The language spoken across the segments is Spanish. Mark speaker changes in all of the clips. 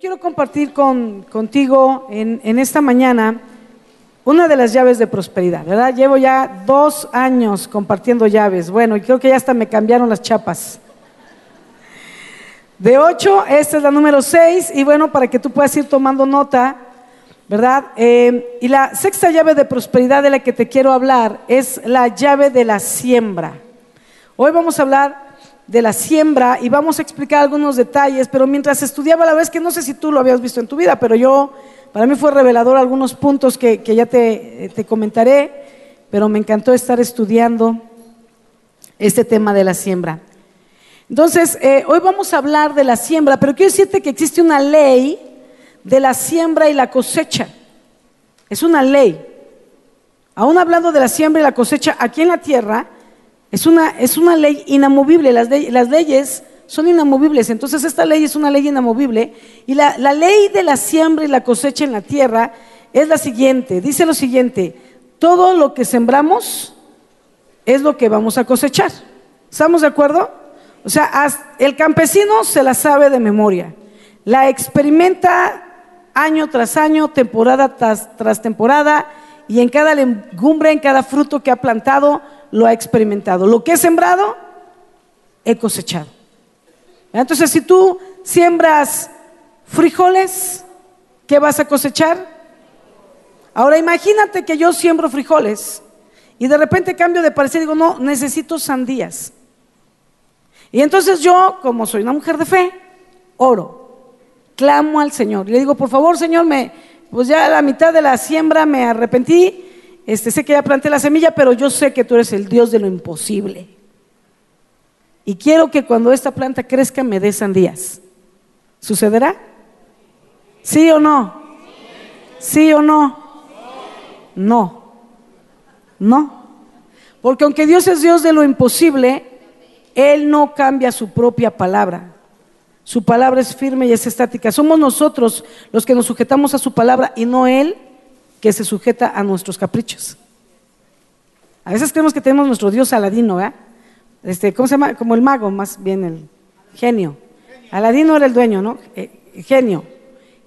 Speaker 1: quiero compartir contigo en, en, esta mañana una de las llaves de prosperidad, ¿verdad? Llevo ya dos años compartiendo llaves. Bueno, y creo que ya hasta me cambiaron las chapas. De ocho, esta es la número seis, y bueno, para que tú puedas ir tomando nota, ¿verdad? Eh, y la sexta llave de prosperidad de la que te quiero hablar es la llave de la siembra. Hoy vamos a hablar de la siembra y vamos a explicar algunos detalles, pero mientras estudiaba la vez que no sé si tú lo habías visto en tu vida, pero yo, para mí fue revelador algunos puntos que, ya te, te, comentaré, pero me encantó estar estudiando este tema de la siembra. Entonces, eh, hoy vamos a hablar de la siembra, pero quiero decirte que existe una ley de la siembra y la cosecha. Es una ley. Aún hablando de la siembra y la cosecha aquí en la tierra, es una, es una ley inamovible, las, leyes son inamovibles, entonces esta ley es una ley inamovible. Y la, la ley de la siembra y la cosecha en la tierra es la siguiente, dice lo siguiente, todo lo que sembramos es lo que vamos a cosechar. ¿Estamos de acuerdo? O sea, el campesino se la sabe de memoria, la experimenta año tras año, temporada tras, tras temporada, y en cada legumbre, en cada fruto que ha plantado, lo ha experimentado. Lo que he sembrado, he cosechado. Entonces, si tú siembras frijoles, ¿qué vas a cosechar? Ahora imagínate que yo siembro frijoles y de repente cambio de parecer y digo, no, necesito sandías. Y entonces yo, como soy una mujer de fe, oro, clamo al Señor. Le digo, por favor, Señor, me, pues ya a la mitad de la siembra me arrepentí, este, sé que ya planté la semilla, pero yo sé que tú eres el Dios de lo imposible. Y quiero que cuando esta planta crezca me dé sandías. ¿Sucederá? ¿Sí o no? ¿Sí o no? No. No. Porque aunque Dios es Dios de lo imposible, Él no cambia su propia palabra. Su palabra es firme y es estática. Somos nosotros los que nos sujetamos a su palabra y no Él que se sujeta a nuestros caprichos. A veces creemos que tenemos nuestro Dios Aladino, ¿verdad? Este, ¿Cómo se llama? Como el mago, más bien el genio. Aladino era el dueño, ¿no? Eh, genio.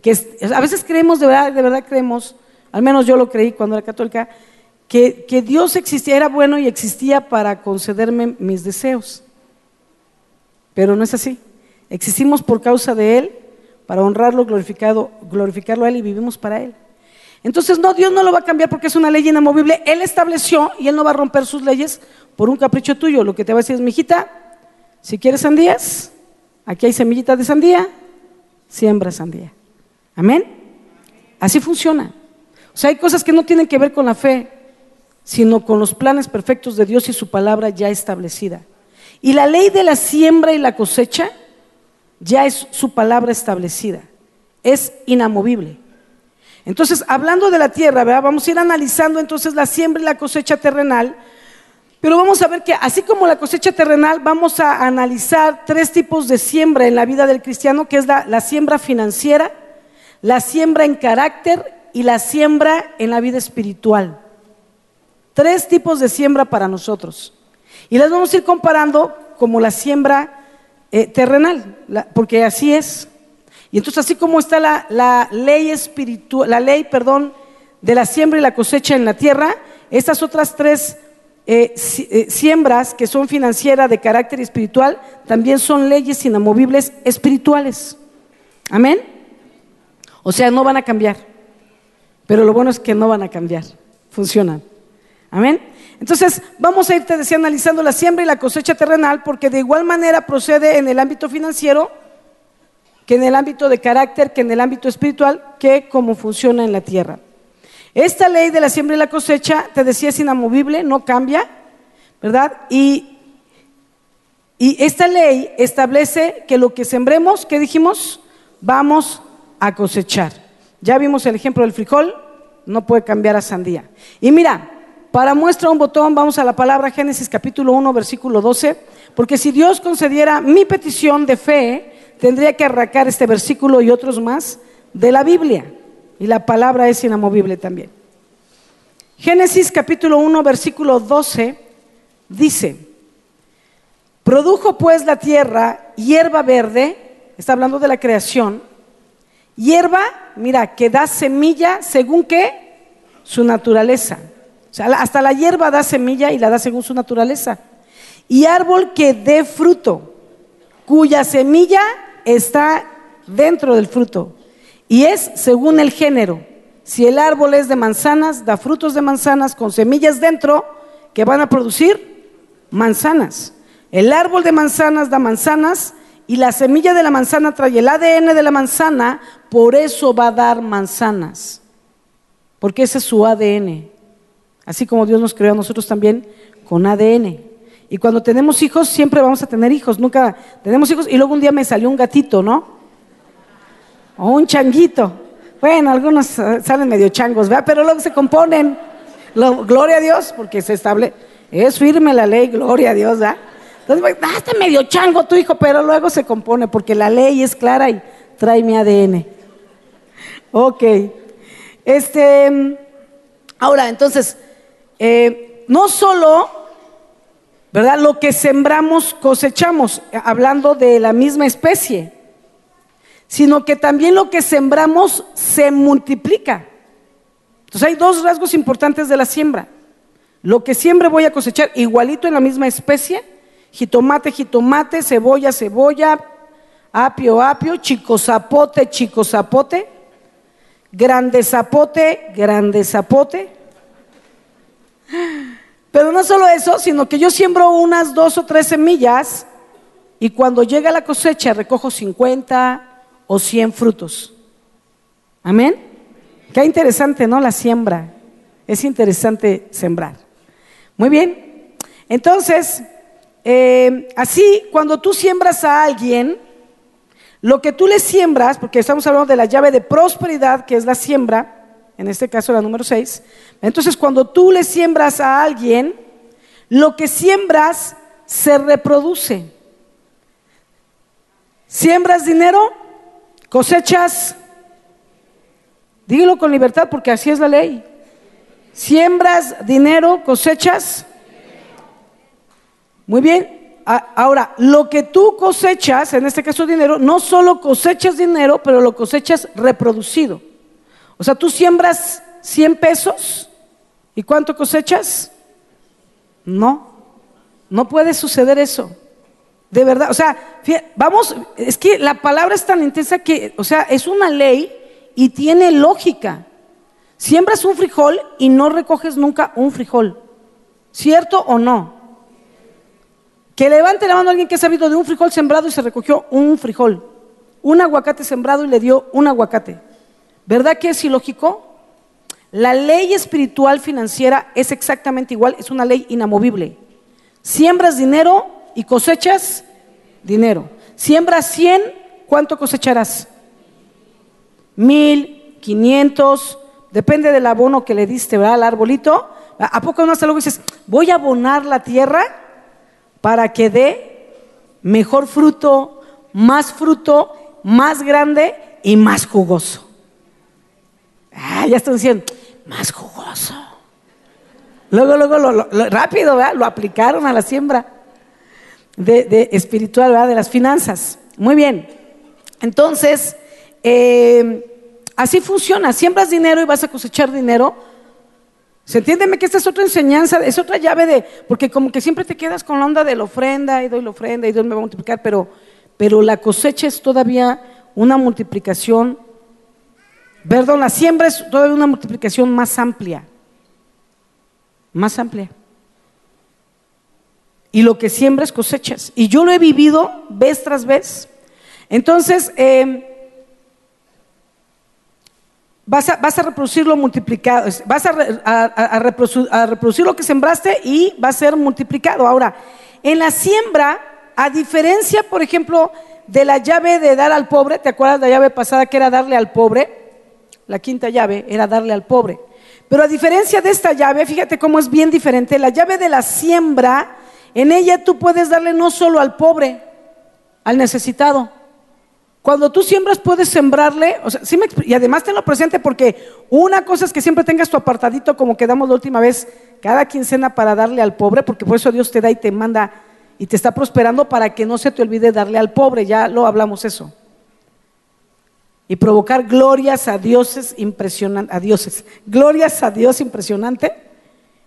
Speaker 1: Que a veces creemos, de verdad, de verdad creemos, al menos yo lo creí cuando era católica, que, que Dios existía, era bueno y existía para concederme mis deseos. Pero no es así. Existimos por causa de Él, para honrarlo, glorificado, glorificarlo a Él y vivimos para Él. Entonces, no, Dios no lo va a cambiar porque es una ley inamovible. Él estableció y Él no va a romper sus leyes por un capricho tuyo. Lo que te va a decir es, mijita, si quieres sandías, aquí hay semillitas de sandía, siembra sandía. Amén. Así funciona. O sea, hay cosas que no tienen que ver con la fe, sino con los planes perfectos de Dios y su palabra ya establecida. Y la ley de la siembra y la cosecha ya es su palabra establecida. Es inamovible. Entonces, hablando de la tierra, vamos a ir analizando entonces la siembra y la cosecha terrenal, pero vamos a ver que así como la cosecha terrenal, vamos a analizar tres tipos de siembra en la vida del cristiano, que es la, la siembra financiera, la siembra en carácter y la siembra en la vida espiritual. Tres tipos de siembra para nosotros. Y las vamos a ir comparando como la siembra eh, terrenal, porque así es. Y entonces así como está la, ley espiritual, la ley, perdón, de la siembra y la cosecha en la tierra, estas otras tres eh, eh, siembras que son financieras de carácter espiritual, también son leyes inamovibles espirituales. Amén. O sea, no van a cambiar. Pero lo bueno es que no van a cambiar. Funcionan. Amén. Entonces, vamos a irte decía, analizando la siembra y la cosecha terrenal, porque de igual manera procede en el ámbito financiero que en el ámbito de carácter, que en el ámbito espiritual, que como funciona en la tierra. Esta ley de la siembra y la cosecha, te decía, es inamovible, no cambia, ¿verdad? Y, y esta ley establece que lo que sembremos, ¿qué dijimos? Vamos a cosechar. Ya vimos el ejemplo del frijol, no puede cambiar a sandía. Y mira, para muestra un botón, vamos a la palabra Génesis capítulo 1, versículo 12, porque si Dios concediera mi petición de fe, tendría que arrancar este versículo y otros más de la Biblia. Y la palabra es inamovible también. Génesis capítulo 1, versículo 12 dice, produjo pues la tierra hierba verde, está hablando de la creación, Hierba, mira, que da semilla según qué? Su naturaleza. O sea, hasta la hierba da semilla y la da según su naturaleza. Y árbol que dé fruto, cuya semilla está dentro del fruto. Y es según el género. Si el árbol es de manzanas, da frutos de manzanas con semillas dentro que van a producir manzanas. El árbol de manzanas da manzanas y la semilla de la manzana trae el ADN de la manzana, por eso va a dar manzanas. Porque ese es su ADN. Así como Dios nos creó a nosotros también con ADN. Y cuando tenemos hijos, siempre vamos a tener hijos. Nunca tenemos hijos. Y luego un día me salió un gatito, ¿no? O un changuito. Bueno, algunos eh, salen medio changos, ¿verdad? Pero luego se componen. gloria a Dios, porque se estable. Es firme la ley, gloria a Dios, ¿verdad? Entonces, ah, medio chango tu hijo, pero luego se compone porque la ley es clara y trae mi ADN. Ok. Este, ahora, entonces, eh, no solo, ¿verdad? Lo que sembramos cosechamos, hablando de la misma especie, sino que también lo que sembramos se multiplica. Entonces hay dos rasgos importantes de la siembra. Lo que siempre voy a cosechar igualito en la misma especie jitomate, jitomate, cebolla, cebolla, apio, apio, chico zapote, chico zapote, grande zapote, grande zapote. Pero no solo eso, sino que yo siembro unas dos o tres semillas y cuando llega la cosecha recojo 50 o 100 frutos. Amén. Qué interesante, ¿no? La siembra. Es interesante sembrar. Muy bien. Entonces, eh, así, cuando tú siembras a alguien, lo que tú le siembras, porque estamos hablando de la llave de prosperidad, que es la siembra, en este caso la número 6, entonces cuando tú le siembras a alguien, lo que siembras se reproduce. Siembras dinero, cosechas, dígalo con libertad porque así es la ley. Siembras dinero, cosechas muy bien. Ahora, lo que tú cosechas, en este caso dinero, no solo cosechas dinero, pero lo cosechas reproducido. O sea, tú siembras 100 pesos y ¿cuánto cosechas? No, no puede suceder eso. De verdad, o sea, vamos, es que la palabra es tan intensa que, o sea, es una ley y tiene lógica. Siembras un frijol y no recoges nunca un frijol. ¿Cierto o no? Que levante la mano a alguien que ha sabido de un frijol sembrado y se recogió un frijol. Un aguacate sembrado y le dio un aguacate. ¿Verdad que es ilógico? La ley espiritual financiera es exactamente igual, es una ley inamovible. Siembras dinero y cosechas dinero. Siembras 100, ¿cuánto cosecharás? Mil, quinientos, depende del abono que le diste. Al arbolito. ¿A poco no hasta luego dices, voy a abonar la tierra? para que dé mejor fruto, más fruto, más grande y más jugoso. Ah, ya están diciendo, más jugoso. Luego, luego, rápido, ¿verdad? Lo aplicaron a la siembra de, espiritual, ¿verdad? De las finanzas. Muy bien. Entonces, eh, así funciona. Siembras dinero y vas a cosechar dinero ¿Se entiende que esta es otra enseñanza, es otra llave de, porque como que siempre te quedas con la onda de la ofrenda y doy la ofrenda y Dios me va a multiplicar, pero, pero la cosecha es todavía una multiplicación, perdón, la siembra es todavía una multiplicación más amplia, más amplia. Y lo que siembras cosechas. Y yo lo he vivido vez tras vez. Entonces, eh, vas a, reproducir lo multiplicado, vas a, reproducir, lo que sembraste y va a ser multiplicado. Ahora, en la siembra, a diferencia, por ejemplo, de la llave de dar al pobre, ¿te acuerdas de la llave pasada que era darle al pobre? La quinta llave era darle al pobre. Pero a diferencia de esta llave, fíjate cómo es bien diferente. La llave de la siembra, en ella tú puedes darle no solo al pobre, al necesitado, cuando tú siembras puedes sembrarle, o sea, y además tenlo presente porque una cosa es que siempre tengas tu apartadito como quedamos la última vez, cada quincena para darle al pobre, porque por eso Dios te da y te manda y te está prosperando para que no se te olvide darle al pobre, ya lo hablamos eso. Y provocar glorias a dioses impresionantes, a dioses, glorias a Dios impresionante,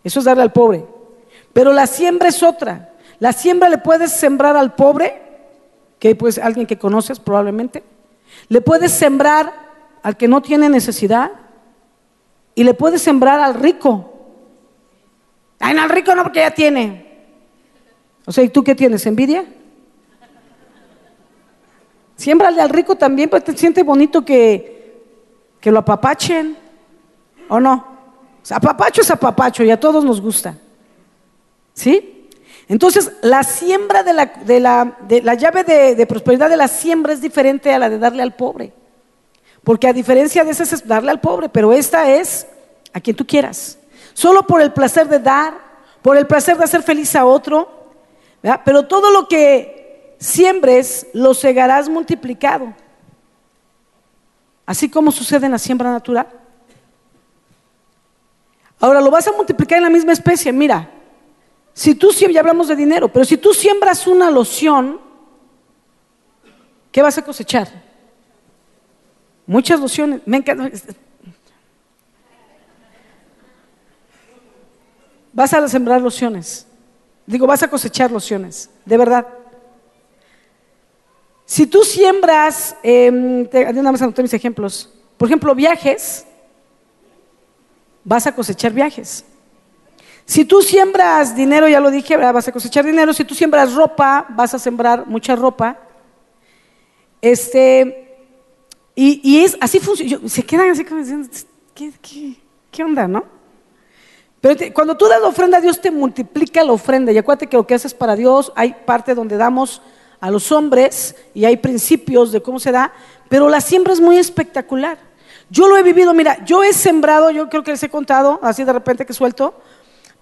Speaker 1: eso es darle al pobre. Pero la siembra es otra. La siembra le puedes sembrar al pobre, que pues alguien que conoces probablemente. Le puedes sembrar al que no tiene necesidad y le puedes sembrar al rico. Ay, al rico no, porque ya tiene. O sea, ¿y tú qué tienes? ¿Envidia? Siémbrale al rico también, pues te siente bonito que, que lo apapachen, ¿o no? Apapacho es apapacho y a todos nos gusta. ¿Sí? Entonces, la siembra de la, de la, de la llave de, de, prosperidad de la siembra es diferente a la de darle al pobre. Porque a diferencia de esas es darle al pobre, pero esta es a quien tú quieras. Solo por el placer de dar, por el placer de hacer feliz a otro. ¿verdad? Pero todo lo que siembres, lo segarás multiplicado. Así como sucede en la siembra natural. Ahora lo vas a multiplicar en la misma especie. Mira, si tú siembras, ya hablamos de dinero, pero si tú siembras una loción, ¿qué vas a cosechar? Muchas lociones. Me encanta. Vas a sembrar lociones. Digo, vas a cosechar lociones, de verdad. Si tú siembras, eh, nada más anoté mis ejemplos, por ejemplo, viajes, vas a cosechar viajes. Si tú siembras dinero, ya lo dije, vas a cosechar dinero. Si tú siembras ropa, vas a sembrar mucha ropa. Este, y, es así funciona. Se quedan así como diciendo, ¿qué, qué onda, no? Pero cuando tú das la ofrenda, Dios te multiplica la ofrenda. Y acuérdate que lo que haces para Dios, hay parte donde damos a los hombres y hay principios de cómo se da, pero la siembra es muy espectacular. Yo lo he vivido, mira, yo he sembrado, yo creo que les he contado, así de repente que suelto,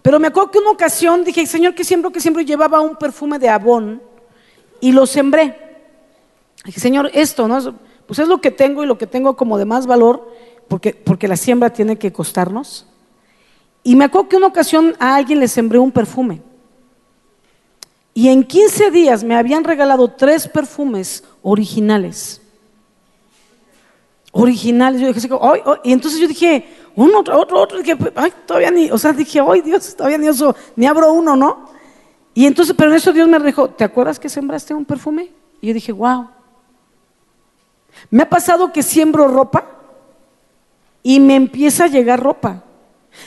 Speaker 1: pero me acuerdo que una ocasión dije, Señor, que siembro, que siempre llevaba un perfume de abón y lo sembré. Dije, Señor, esto, ¿no? Pues es lo que tengo y lo que tengo como de más valor, porque, porque la siembra tiene que costarnos. Y me acuerdo que una ocasión a alguien le sembré un perfume. Y en 15 días me habían regalado tres perfumes originales. Originales. Yo dije, y entonces yo dije, uno, otro, otro, otro. Dije, ay, todavía ni, o sea, dije, ay Dios, todavía ni eso, ni abro uno, ¿no? Y entonces, pero en eso Dios me dijo, ¿te acuerdas que sembraste un perfume? Y yo dije, wow. Me ha pasado que siembro ropa y me empieza a llegar ropa.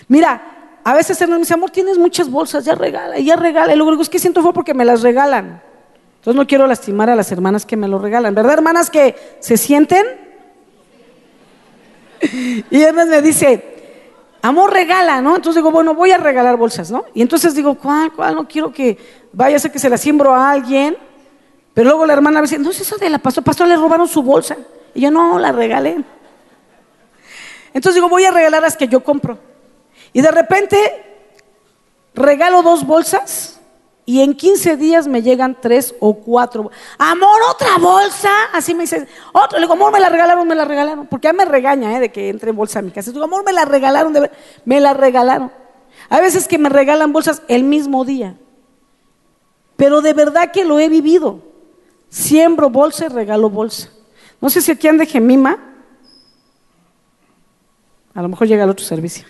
Speaker 1: Mira, a veces me dice, amor, tienes muchas bolsas, ya regala, ya regala. Y luego digo, es que siento fue porque me las regalan. Entonces no quiero lastimar a las hermanas que me lo regalan. ¿Verdad, hermanas que se sienten? y él me dice, amor, regala, ¿no? Entonces digo, bueno, voy a regalar bolsas, ¿no? Y entonces digo, ¿cuál, cuál? No quiero que vaya a ser que se la siembro a alguien. Pero luego la hermana me dice, no, eso de la pastor, pastor le robaron su bolsa. Y yo, no, la regalé. Entonces digo, voy a regalar las que yo compro. Y de repente regalo dos bolsas y en 15 días me llegan tres o cuatro. Amor, otra bolsa. Así me dice, otro. Le digo, amor, me la regalaron, me la regalaron. Porque ya me regaña ¿eh? de que entre en bolsa a mi casa. Le amor, me la regalaron, me la regalaron. Hay veces que me regalan bolsas el mismo día. Pero de verdad que lo he vivido. Siembro bolsa y regalo bolsa. No sé si aquí ande Gemima. A lo mejor llega al otro servicio.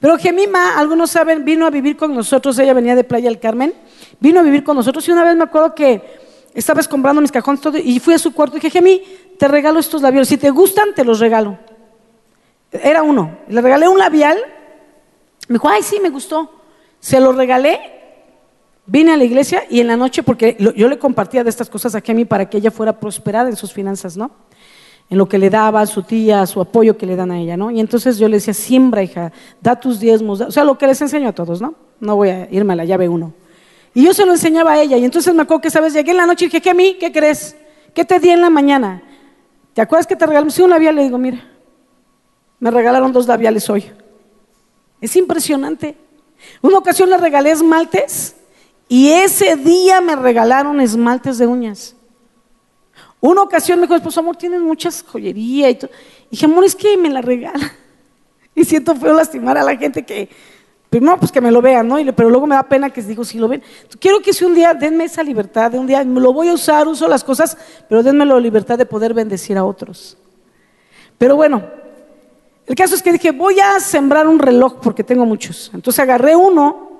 Speaker 1: Pero Gemima, algunos saben, vino a vivir con nosotros, ella venía de Playa del Carmen, vino a vivir con nosotros y una vez me acuerdo que estaba comprando mis cajones todo, y fui a su cuarto y dije, Gemi, te regalo estos labiales, si te gustan, te los regalo. Era uno, le regalé un labial, me dijo, ay, sí, me gustó. Se lo regalé, vine a la iglesia y en la noche, porque yo le compartía de estas cosas a Gemi para que ella fuera prosperada en sus finanzas, ¿no? En lo que le daba a su tía, su apoyo que le dan a ella, ¿no? Y entonces yo le decía, siembra, hija, da tus diezmos, o sea, lo que les enseño a todos, ¿no? No voy a irme a la llave uno. Y yo se lo enseñaba a ella, y entonces me acuerdo que, ¿sabes? Llegué en la noche y dije, ¿qué a mí? ¿Qué crees? ¿Qué te di en la mañana? ¿Te acuerdas que te regalaron? Sí, un labial, le digo, mira, me regalaron dos labiales hoy. Es impresionante. Una ocasión le regalé esmaltes y ese día me regalaron esmaltes de uñas. Una ocasión me dijo, pues amor, tienes muchas joyería y todo. Y dije, amor, es que me la regala. Y siento feo lastimar a la gente que, primero pues que me lo vean, ¿no? pero luego me da pena que digo, si lo ven. Quiero que si un día denme esa libertad, de un día lo voy a usar, uso las cosas, pero denme la libertad de poder bendecir a otros. Pero bueno, el caso es que dije, voy a sembrar un reloj porque tengo muchos. Entonces agarré uno,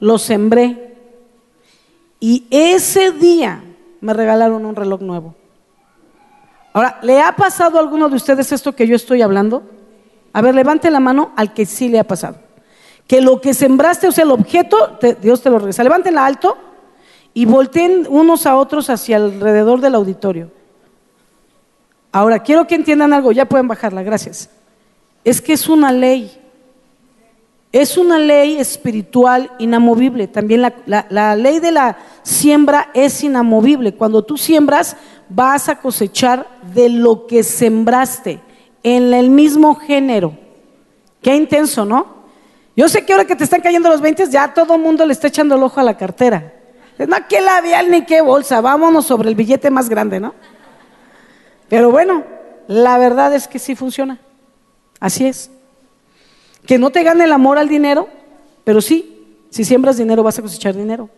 Speaker 1: lo sembré. Y ese día me regalaron un reloj nuevo. Ahora, ¿le ha pasado a alguno de ustedes esto que yo estoy hablando? A ver, levante la mano al que sí le ha pasado. Que lo que sembraste, o sea, el objeto, Dios te lo regresa. Levántenla alto y volteen unos a otros hacia alrededor del auditorio. Ahora, quiero que entiendan algo, ya pueden bajarla, gracias. Es que es una ley. Es una ley espiritual inamovible. También la, la ley de la siembra es inamovible. Cuando tú siembras, vas a cosechar de lo que sembraste en el mismo género. Qué intenso, ¿no? Yo sé que ahora que te están cayendo los 20, ya todo el mundo le está echando el ojo a la cartera. No, qué labial ni qué bolsa, vámonos sobre el billete más grande, ¿no? Pero bueno, la verdad es que sí funciona. Así es. Que no te gane el amor al dinero, pero sí, si siembras dinero vas a cosechar dinero.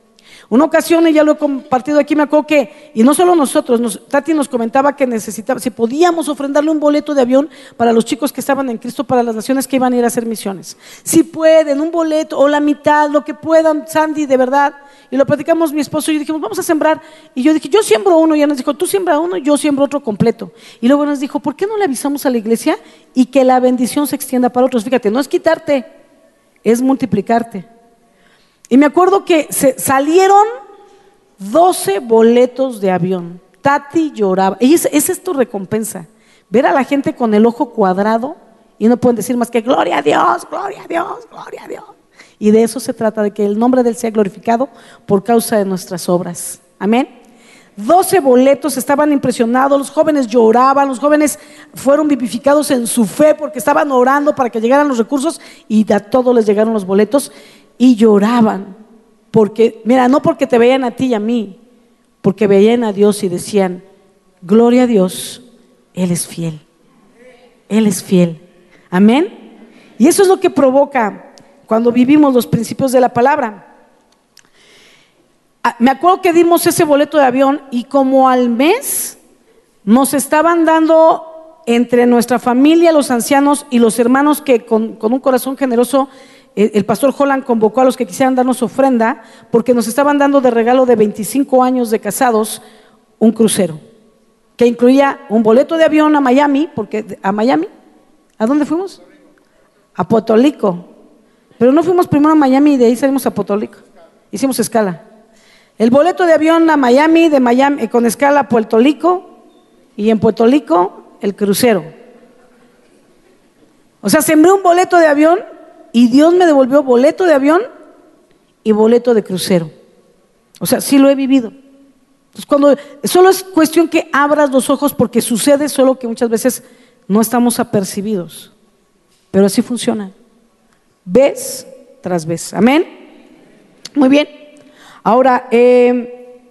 Speaker 1: Una ocasión, y ya lo he compartido aquí, me acuerdo que, y no solo nosotros, Tati nos comentaba que necesitaba, si podíamos ofrendarle un boleto de avión para los chicos que estaban en Cristo, para las naciones que iban a ir a hacer misiones. Si pueden, un boleto o la mitad, lo que puedan, Sandy, de verdad. Y lo platicamos mi esposo y yo dijimos, vamos a sembrar. Y yo dije, yo siembro uno. Y ella nos dijo, tú siembra uno, yo siembro otro completo. Y luego nos dijo, ¿por qué no le avisamos a la iglesia y que la bendición se extienda para otros? Fíjate, no es quitarte, es multiplicarte. Y me acuerdo que salieron 12 boletos de avión. Tati lloraba. Y esa es tu recompensa. Ver a la gente con el ojo cuadrado y no pueden decir más que gloria a Dios, gloria a Dios, gloria a Dios. Y de eso se trata, de que el nombre del sea glorificado por causa de nuestras obras. Amén. 12 boletos, estaban impresionados, los jóvenes lloraban, los jóvenes fueron vivificados en su fe porque estaban orando para que llegaran los recursos y a todos les llegaron los boletos y lloraban. Porque, mira, no porque te veían a ti y a mí, porque veían a Dios y decían, gloria a Dios, Él es fiel. Él es fiel. Amén. Y eso es lo que provoca cuando vivimos los principios de la palabra. Ah, me acuerdo que dimos ese boleto de avión y como al mes nos estaban dando entre nuestra familia, los ancianos y los hermanos que con, con un corazón generoso el pastor Holland convocó a los que quisieran darnos ofrenda porque nos estaban dando de regalo de 25 años de casados un crucero que incluía un boleto de avión a Miami, porque a Miami, ¿a dónde fuimos? A Puerto Rico. Pero no fuimos primero a Miami y de ahí salimos a Puerto Rico. Hicimos escala. El boleto de avión a Miami, de Miami con escala a Puerto Rico y en Puerto Rico el crucero. O sea, sembré un boleto de avión y Dios me devolvió boleto de avión y boleto de crucero. O sea, sí lo he vivido. Entonces, cuando solo es cuestión que abras los ojos porque sucede solo que muchas veces no estamos apercibidos. Pero así funciona. Ves tras vez. Amén. Muy bien. Ahora, eh,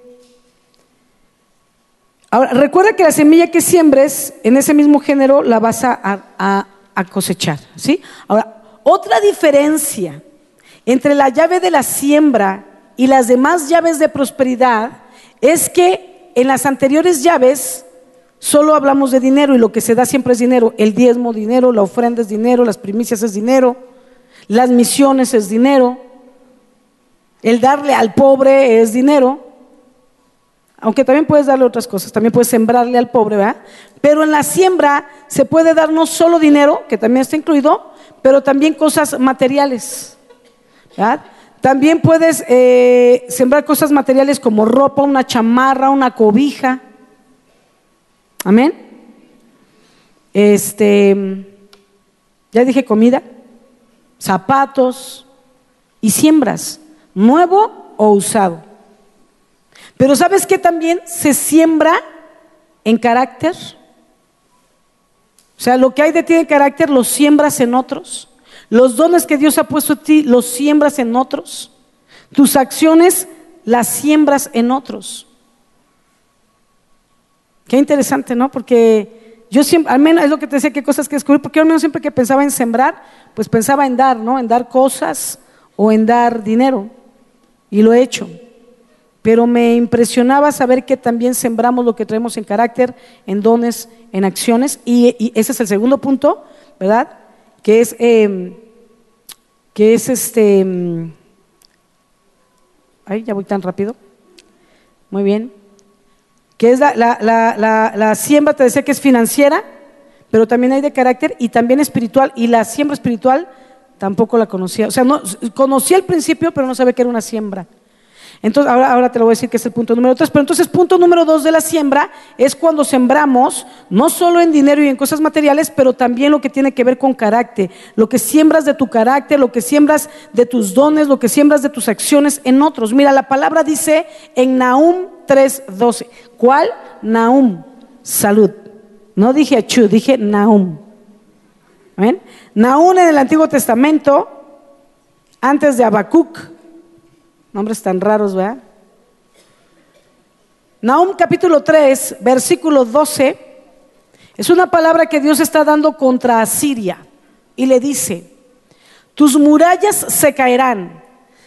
Speaker 1: ahora, recuerda que la semilla que siembres en ese mismo género la vas a, a cosechar. ¿sí? Ahora, otra diferencia entre la llave de la siembra y las demás llaves de prosperidad es que en las anteriores llaves solo hablamos de dinero y lo que se da siempre es dinero. El diezmo dinero, la ofrenda es dinero, las primicias es dinero, las misiones es dinero, el darle al pobre es dinero. Aunque también puedes darle otras cosas, también puedes sembrarle al pobre, ¿verdad? Pero en la siembra se puede dar no solo dinero, que también está incluido, pero también cosas materiales. También puedes eh, sembrar cosas materiales como ropa, una chamarra, una cobija. Amén. Este, ya dije comida, zapatos y siembras, nuevo o usado. Pero ¿sabes qué también se siembra en carácter? O sea, lo que hay de ti de carácter lo siembras en otros. Los dones que Dios ha puesto en ti los siembras en otros. Tus acciones las siembras en otros. Qué interesante, ¿no? Porque yo siempre, al menos es lo que te decía, qué cosas que descubrir, porque yo al menos siempre que pensaba en sembrar, pues pensaba en dar, ¿no? En dar cosas o en dar dinero. Y lo he hecho. Pero me impresionaba saber que también sembramos lo que traemos en carácter, en dones, en acciones, y, ese es el segundo punto, ¿verdad? Que es, em, que es este, em, ay, ya voy tan rápido, muy bien, que es la, la siembra, te decía que es financiera, pero también hay de carácter y también espiritual, y la siembra espiritual tampoco la conocía, o sea, no, conocía al principio, pero no sabía que era una siembra. Entonces, ahora, ahora te lo voy a decir que es el punto número tres. Pero entonces, punto número dos de la siembra es cuando sembramos, no solo en dinero y en cosas materiales, pero también lo que tiene que ver con carácter. Lo que siembras de tu carácter, lo que siembras de tus dones, lo que siembras de tus acciones en otros. Mira, la palabra dice en Nahum 3:12. ¿Cuál? Nahum, salud. No dije Achu, dije Nahum. ¿Ven? En el Antiguo Testamento, antes de Habacuc Nombres tan raros, ¿verdad? Nahum capítulo 3, versículo 12, es una palabra que Dios está dando contra Asiria y le dice, tus murallas se caerán,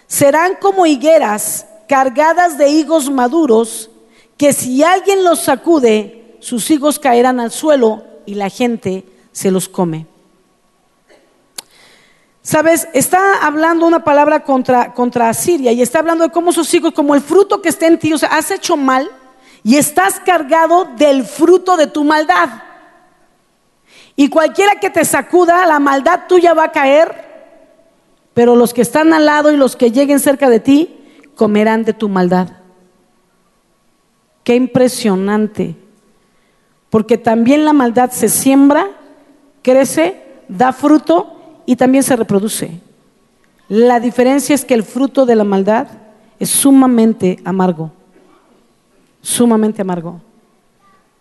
Speaker 1: serán como higueras cargadas de higos maduros, que si alguien los sacude, sus higos caerán al suelo y la gente se los come. Sabes, está hablando una palabra contra, contra Asiria y está hablando de cómo sus hijos, como el fruto que está en ti, o sea, has hecho mal y estás cargado del fruto de tu maldad. Y cualquiera que te sacuda, la maldad tuya va a caer, pero los que están al lado y los que lleguen cerca de ti comerán de tu maldad. Qué impresionante. Porque también la maldad se siembra, crece, da fruto y también se reproduce. La diferencia es que el fruto de la maldad es sumamente amargo, sumamente amargo.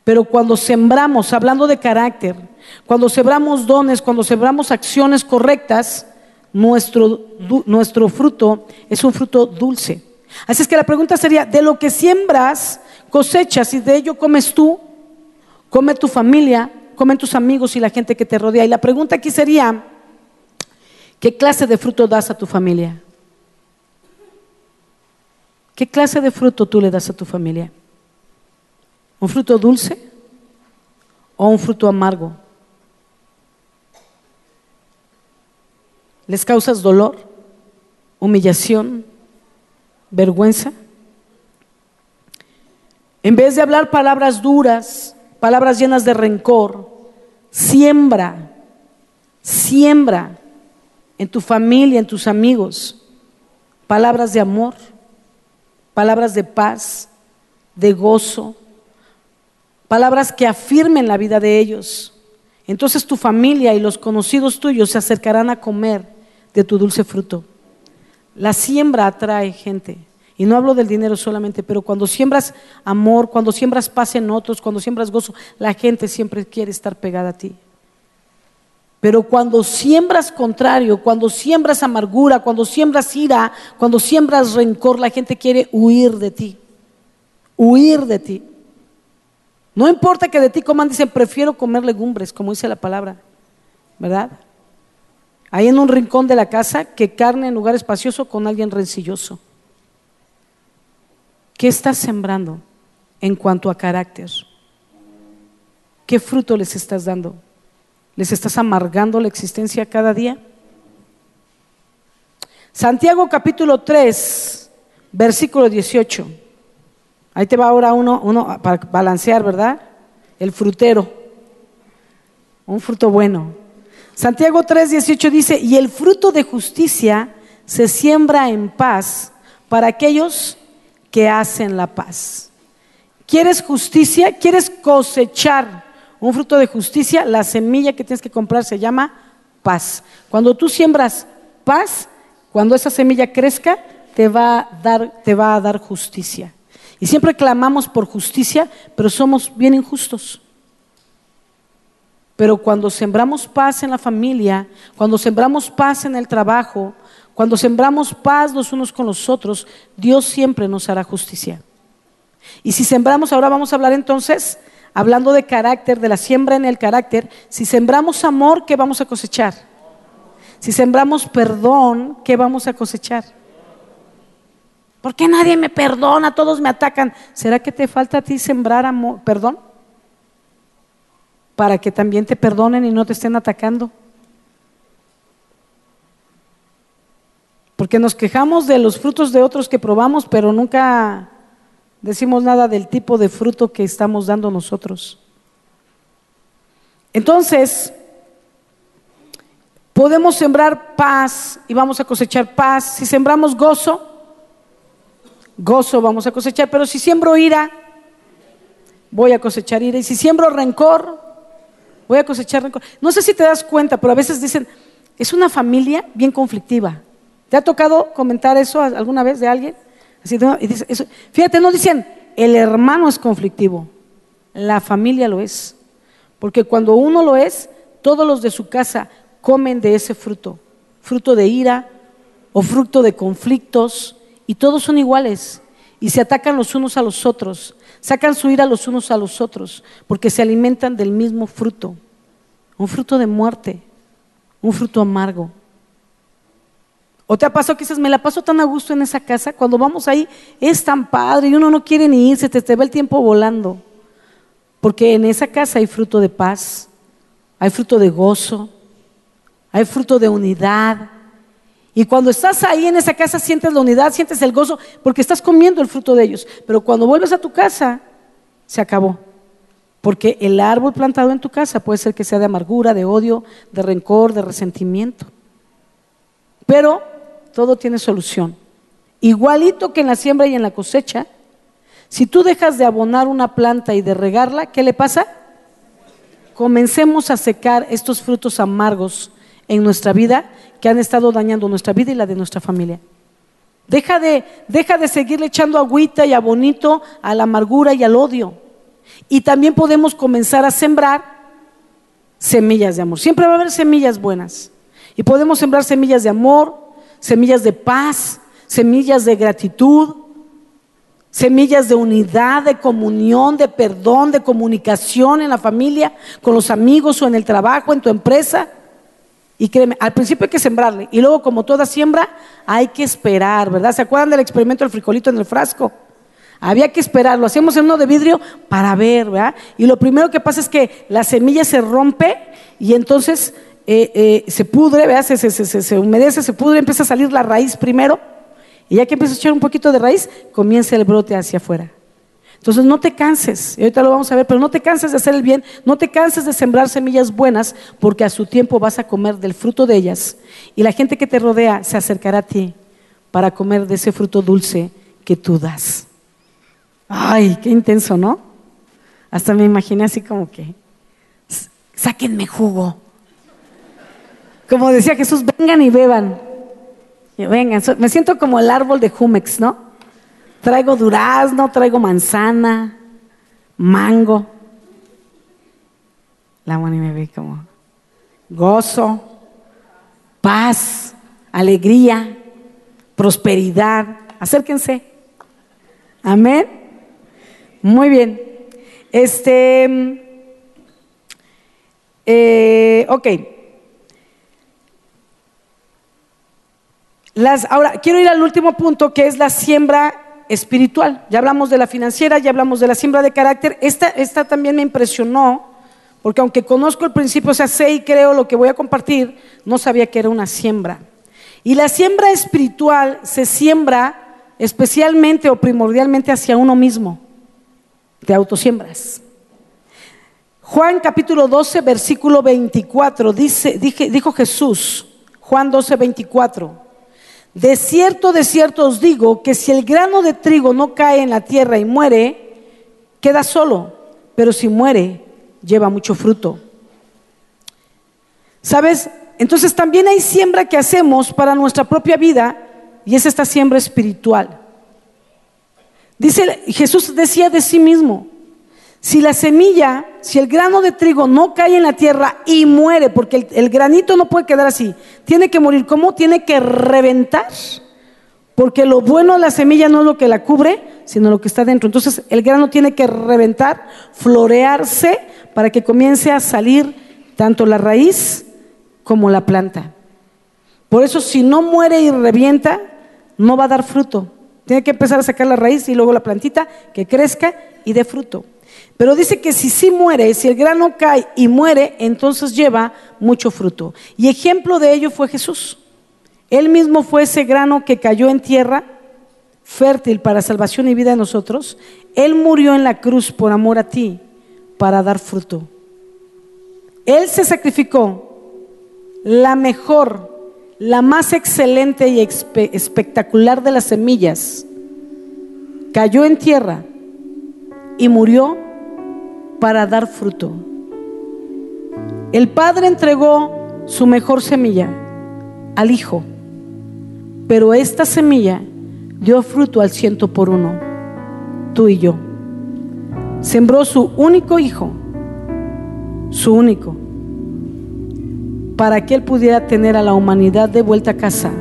Speaker 1: Pero cuando sembramos, hablando de carácter, cuando sembramos dones, cuando sembramos acciones correctas, nuestro, nuestro fruto es un fruto dulce. Así es que la pregunta sería, de lo que siembras, cosechas y de ello comes tú, come tu familia, comen tus amigos y la gente que te rodea. Y la pregunta aquí sería, ¿Qué clase de fruto das a tu familia? ¿Qué clase de fruto tú le das a tu familia? ¿Un fruto dulce o un fruto amargo? ¿Les causas dolor, humillación, vergüenza? En vez de hablar palabras duras, palabras llenas de rencor, siembra, siembra en tu familia, en tus amigos, palabras de amor, palabras de paz, de gozo, palabras que afirmen la vida de ellos. Entonces tu familia y los conocidos tuyos se acercarán a comer de tu dulce fruto. La siembra atrae gente. Y no hablo del dinero solamente, pero cuando siembras amor, cuando siembras paz en otros, cuando siembras gozo, la gente siempre quiere estar pegada a ti. Pero cuando siembras contrario, cuando siembras amargura, cuando siembras ira, cuando siembras rencor, la gente quiere huir de ti. Huir de ti. No importa que de ti coman, dicen, prefiero comer legumbres, como dice la palabra. ¿Verdad? Ahí en un rincón de la casa que carne en lugar espacioso con alguien rencilloso. ¿Qué estás sembrando en cuanto a carácter? ¿Qué fruto les estás dando? ¿Les estás amargando la existencia cada día? Santiago capítulo 3, versículo 18. Ahí te va ahora uno, uno para balancear, ¿verdad? El frutero. Un fruto bueno. Santiago 3, 18 dice, y el fruto de justicia se siembra en paz para aquellos que hacen la paz. ¿Quieres justicia? ¿Quieres cosechar un fruto de justicia, la semilla que tienes que comprar se llama paz. Cuando tú siembras paz, cuando esa semilla crezca, te va a dar, te va a dar justicia. Y siempre clamamos por justicia, pero somos bien injustos. Pero cuando sembramos paz en la familia, cuando sembramos paz en el trabajo, cuando sembramos paz los unos con los otros, Dios siempre nos hará justicia. Y si sembramos, ahora vamos a hablar entonces hablando de carácter, de la siembra en el carácter, si sembramos amor, ¿qué vamos a cosechar? Si sembramos perdón, ¿qué vamos a cosechar? ¿Por qué nadie me perdona? Todos me atacan. ¿Será que te falta a ti sembrar amor, perdón? Para que también te perdonen y no te estén atacando. Porque nos quejamos de los frutos de otros que probamos, pero nunca decimos nada del tipo de fruto que estamos dando nosotros. Entonces, podemos sembrar paz y vamos a cosechar paz. Si sembramos gozo, gozo vamos a cosechar. Pero si siembro ira, voy a cosechar ira. Y si siembro rencor, voy a cosechar rencor. No sé si te das cuenta, pero a veces dicen, es una familia bien conflictiva. ¿Te ha tocado comentar eso alguna vez de alguien? Fíjate, no dicen, el hermano es conflictivo, la familia lo es. Porque cuando uno lo es, todos los de su casa comen de ese fruto, fruto de ira o fruto de conflictos, y todos son iguales y se atacan los unos a los otros, sacan su ira los unos a los otros, porque se alimentan del mismo fruto, un fruto de muerte, un fruto amargo. ¿O te ha pasado que dices, me la paso tan a gusto en esa casa? Cuando vamos ahí es tan padre y uno no quiere ni irse, te, te va el tiempo volando. Porque en esa casa hay fruto de paz, hay fruto de gozo, hay fruto de unidad. Y cuando estás ahí en esa casa sientes la unidad, sientes el gozo, porque estás comiendo el fruto de ellos. Pero cuando vuelves a tu casa, se acabó. Porque el árbol plantado en tu casa puede ser que sea de amargura, de odio, de rencor, de resentimiento. Pero todo tiene solución. Igualito que en la siembra y en la cosecha, si tú dejas de abonar una planta y de regarla, ¿qué le pasa? Comencemos a secar estos frutos amargos en nuestra vida que han estado dañando nuestra vida y la de nuestra familia. Deja de, deja de seguirle echando agüita y abonito a la amargura y al odio. Y también podemos comenzar a sembrar semillas de amor. Siempre va a haber semillas buenas. Y podemos sembrar semillas de amor, semillas de paz, semillas de gratitud, semillas de unidad, de comunión, de perdón, de comunicación en la familia, con los amigos o en el trabajo, en tu empresa. Y créeme, al principio hay que sembrarle y luego como toda siembra hay que esperar, ¿verdad? ¿Se acuerdan del experimento del frijolito en el frasco? Había que esperar, lo hacemos en uno de vidrio para ver, ¿verdad? Y lo primero que pasa es que la semilla se rompe y entonces eh, eh, se pudre, Se, se, humedece, se pudre, empieza a salir la raíz primero, y ya que empieza a echar un poquito de raíz, comienza el brote hacia afuera. Entonces no te canses, y ahorita lo vamos a ver, pero no te canses de hacer el bien, no te canses de sembrar semillas buenas, porque a su tiempo vas a comer del fruto de ellas, y la gente que te rodea se acercará a ti para comer de ese fruto dulce que tú das. Ay, qué intenso, ¿no? Hasta me imaginé así como que, sáquenme jugo. Como decía Jesús, vengan y beban. vengan, me siento como el árbol de Jumex, ¿no? Traigo durazno, traigo manzana, mango. La Moni me ve como gozo, paz, alegría, prosperidad. Acérquense. Amén. Muy bien. Este, eh, ok. Ahora, quiero ir al último punto, que es la siembra espiritual. Ya hablamos de la financiera, ya hablamos de la siembra de carácter. Esta, también me impresionó, porque aunque conozco el principio, o sea, sé y creo lo que voy a compartir, no sabía que era una siembra. Y la siembra espiritual se siembra especialmente o primordialmente hacia uno mismo. Te autosiembras. Juan capítulo 12, versículo 24, dice, dijo Jesús, Juan 12, 24. De cierto, de cierto os digo que si el grano de trigo no cae en la tierra y muere, queda solo, pero si muere, lleva mucho fruto. ¿Sabes? Entonces también hay siembra que hacemos para nuestra propia vida y es esta siembra espiritual. Dice Jesús decía de sí mismo, si la semilla, si el grano de trigo no cae en la tierra y muere, porque el, granito no puede quedar así, tiene que morir. ¿Cómo? Tiene que reventar. Porque lo bueno de la semilla no es lo que la cubre, sino lo que está dentro. Entonces el grano tiene que reventar, florearse, para que comience a salir tanto la raíz como la planta. Por eso si no muere y revienta, no va a dar fruto. Tiene que empezar a sacar la raíz y luego la plantita que crezca y dé fruto. Pero dice que si sí muere, si el grano cae y muere, entonces lleva mucho fruto. Y ejemplo de ello fue Jesús. Él mismo fue ese grano que cayó en tierra fértil para salvación y vida de nosotros. Él murió en la cruz por amor a ti para dar fruto. Él se sacrificó la mejor la más excelente y espectacular de las semillas, cayó en tierra y murió para dar fruto. El Padre entregó su mejor semilla al Hijo, pero esta semilla dio fruto al ciento por uno, tú y yo. Sembró su único Hijo, su único para que Él pudiera tener a la humanidad de vuelta a casa,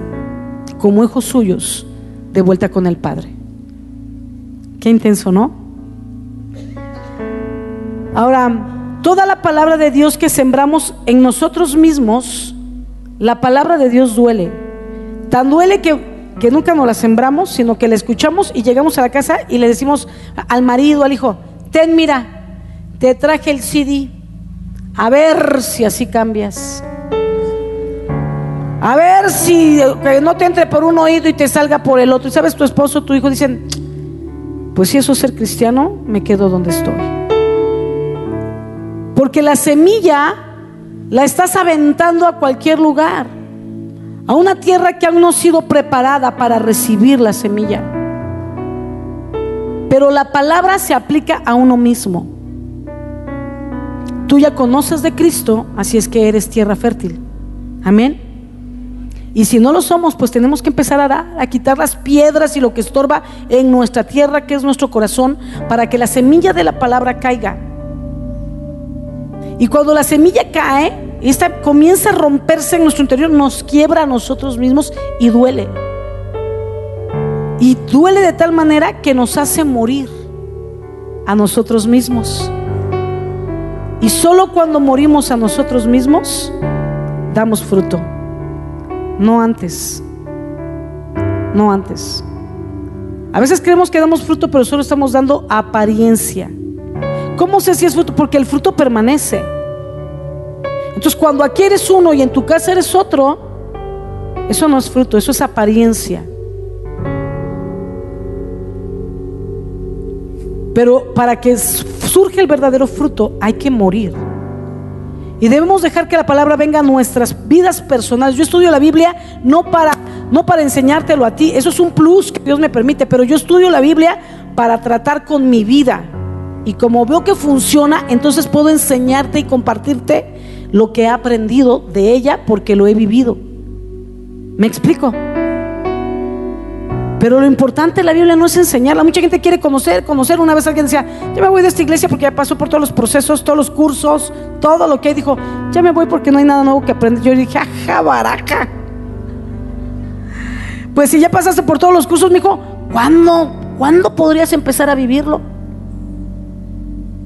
Speaker 1: como hijos suyos, de vuelta con el Padre. Qué intenso, ¿no? Ahora, toda la palabra de Dios que sembramos en nosotros mismos, la palabra de Dios duele. Tan duele que, que nunca nos la sembramos, sino que la escuchamos y llegamos a la casa y le decimos al marido, al hijo, ten, mira, te traje el CD, a ver si así cambias. A ver si no te entre por un oído y te salga por el otro. Y sabes, tu esposo, tu hijo dicen, pues si eso es ser cristiano, me quedo donde estoy. Porque la semilla la estás aventando a cualquier lugar, a una tierra que aún no ha sido preparada para recibir la semilla. Pero la palabra se aplica a uno mismo. Tú ya conoces de Cristo, así es que eres tierra fértil. Amén. Y si no lo somos, pues tenemos que empezar a, a quitar las piedras y lo que estorba en nuestra tierra, que es nuestro corazón, para que la semilla de la palabra caiga. Y cuando la semilla cae, esta comienza a romperse en nuestro interior, nos quiebra a nosotros mismos y duele. Y duele de tal manera que nos hace morir a nosotros mismos. Y solo cuando morimos a nosotros mismos, damos fruto no antes. No antes. A veces creemos que damos fruto, pero solo estamos dando apariencia. ¿Cómo sé si es fruto? Porque el fruto permanece. Entonces, cuando aquí eres uno y en tu casa eres otro, eso no es fruto, eso es apariencia. Pero para que surja el verdadero fruto hay que morir. Y debemos dejar que la palabra venga a nuestras vidas personales. Yo estudio la Biblia no para, no para enseñártelo a ti, eso es un plus que Dios me permite, pero yo estudio la Biblia para tratar con mi vida. Y como veo que funciona, entonces puedo enseñarte y compartirte lo que he aprendido de ella porque lo he vivido. ¿Me explico? Pero lo importante de la Biblia no es enseñarla. Mucha gente quiere conocer, conocer. Una vez alguien decía, ya me voy de esta iglesia porque ya pasó por todos los procesos, todos los cursos, todo lo que dijo, ya me voy porque no hay nada nuevo que aprender. Yo dije, ajá, baraca. Pues si ya pasaste por todos los cursos, me dijo, ¿cuándo? ¿Cuándo podrías empezar a vivirlo?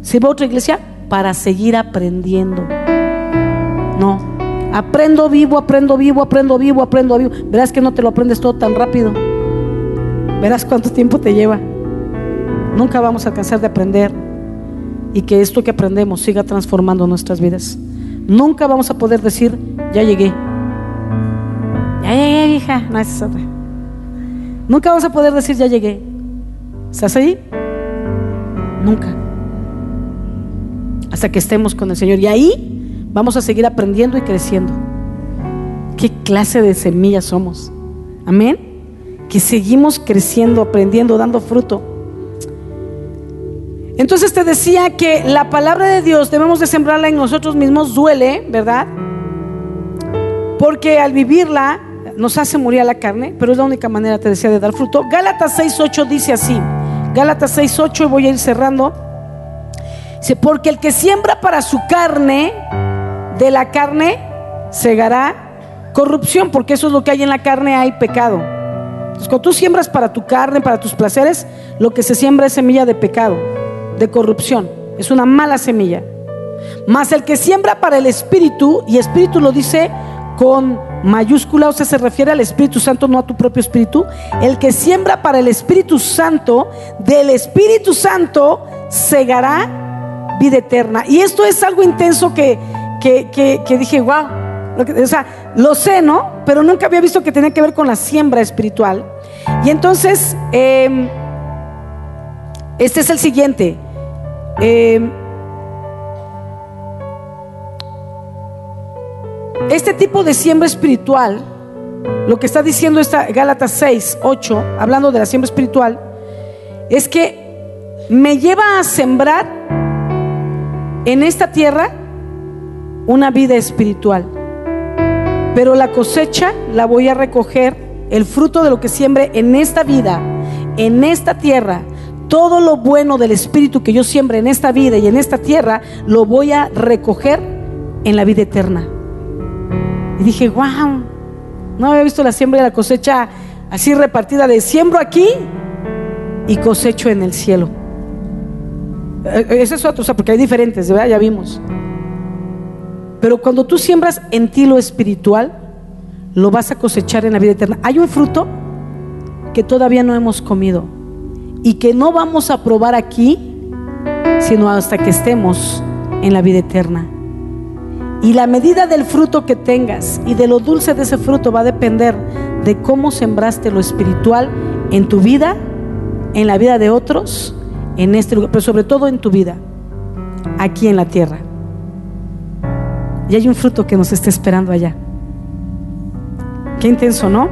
Speaker 1: ¿Se va a otra iglesia? Para seguir aprendiendo. No. Aprendo vivo, aprendo vivo, aprendo vivo, aprendo vivo. Verás que no te lo aprendes todo tan rápido. Verás cuánto tiempo te lleva. Nunca vamos a alcanzar de aprender y que esto que aprendemos siga transformando nuestras vidas. Nunca vamos a poder decir, ya llegué. Ya llegué, hija. No, es otra. Nunca vamos a poder decir, ya llegué. ¿Estás ahí? Nunca. Hasta que estemos con el Señor. Y ahí vamos a seguir aprendiendo y creciendo. ¿Qué clase de semillas somos? Amén que seguimos creciendo, aprendiendo, dando fruto. Entonces te decía que la palabra de Dios debemos de sembrarla en nosotros mismos, duele, ¿verdad? Porque al vivirla nos hace morir a la carne, pero es la única manera, te decía, de dar fruto. Gálatas 6.8 dice así, Gálatas 6.8, voy a ir cerrando. Dice, porque el que siembra para su carne, de la carne segará corrupción, porque eso es lo que hay en la carne, hay pecado cuando tú siembras para tu carne, para tus placeres, lo que se siembra es semilla de pecado, de corrupción. Es una mala semilla. Mas el que siembra para el espíritu, y espíritu lo dice con mayúscula, o sea, se refiere al Espíritu Santo, no a tu propio espíritu. El que siembra para el Espíritu Santo, del Espíritu Santo segará vida eterna. Y esto es algo intenso que, que, dije, wow. O sea, lo sé, ¿no? Pero nunca había visto que tenía que ver con la siembra espiritual. Y entonces, em, este es el siguiente. Eh, Este tipo de siembra espiritual, lo que está diciendo esta Gálatas 6, 8, hablando de la siembra espiritual, es que me lleva a sembrar en esta tierra una vida espiritual. Pero la cosecha la voy a recoger, el fruto de lo que siembre en esta vida, en esta tierra, todo lo bueno del espíritu que yo siembre en esta vida y en esta tierra, lo voy a recoger en la vida eterna. Y dije, wow, no había visto la siembra y la cosecha así repartida de siembro aquí y cosecho en el cielo. Eh, ese es otro, porque hay diferentes, ¿verdad? Ya vimos. Pero cuando tú siembras en ti lo espiritual, lo vas a cosechar en la vida eterna. Hay un fruto que todavía no hemos comido y que no vamos a probar aquí, sino hasta que estemos en la vida eterna. Y la medida del fruto que tengas y de lo dulce de ese fruto va a depender de cómo sembraste lo espiritual en tu vida, en la vida de otros, en este lugar, pero sobre todo en tu vida, aquí en la tierra. Y hay un fruto que nos está esperando allá. Qué intenso, ¿no?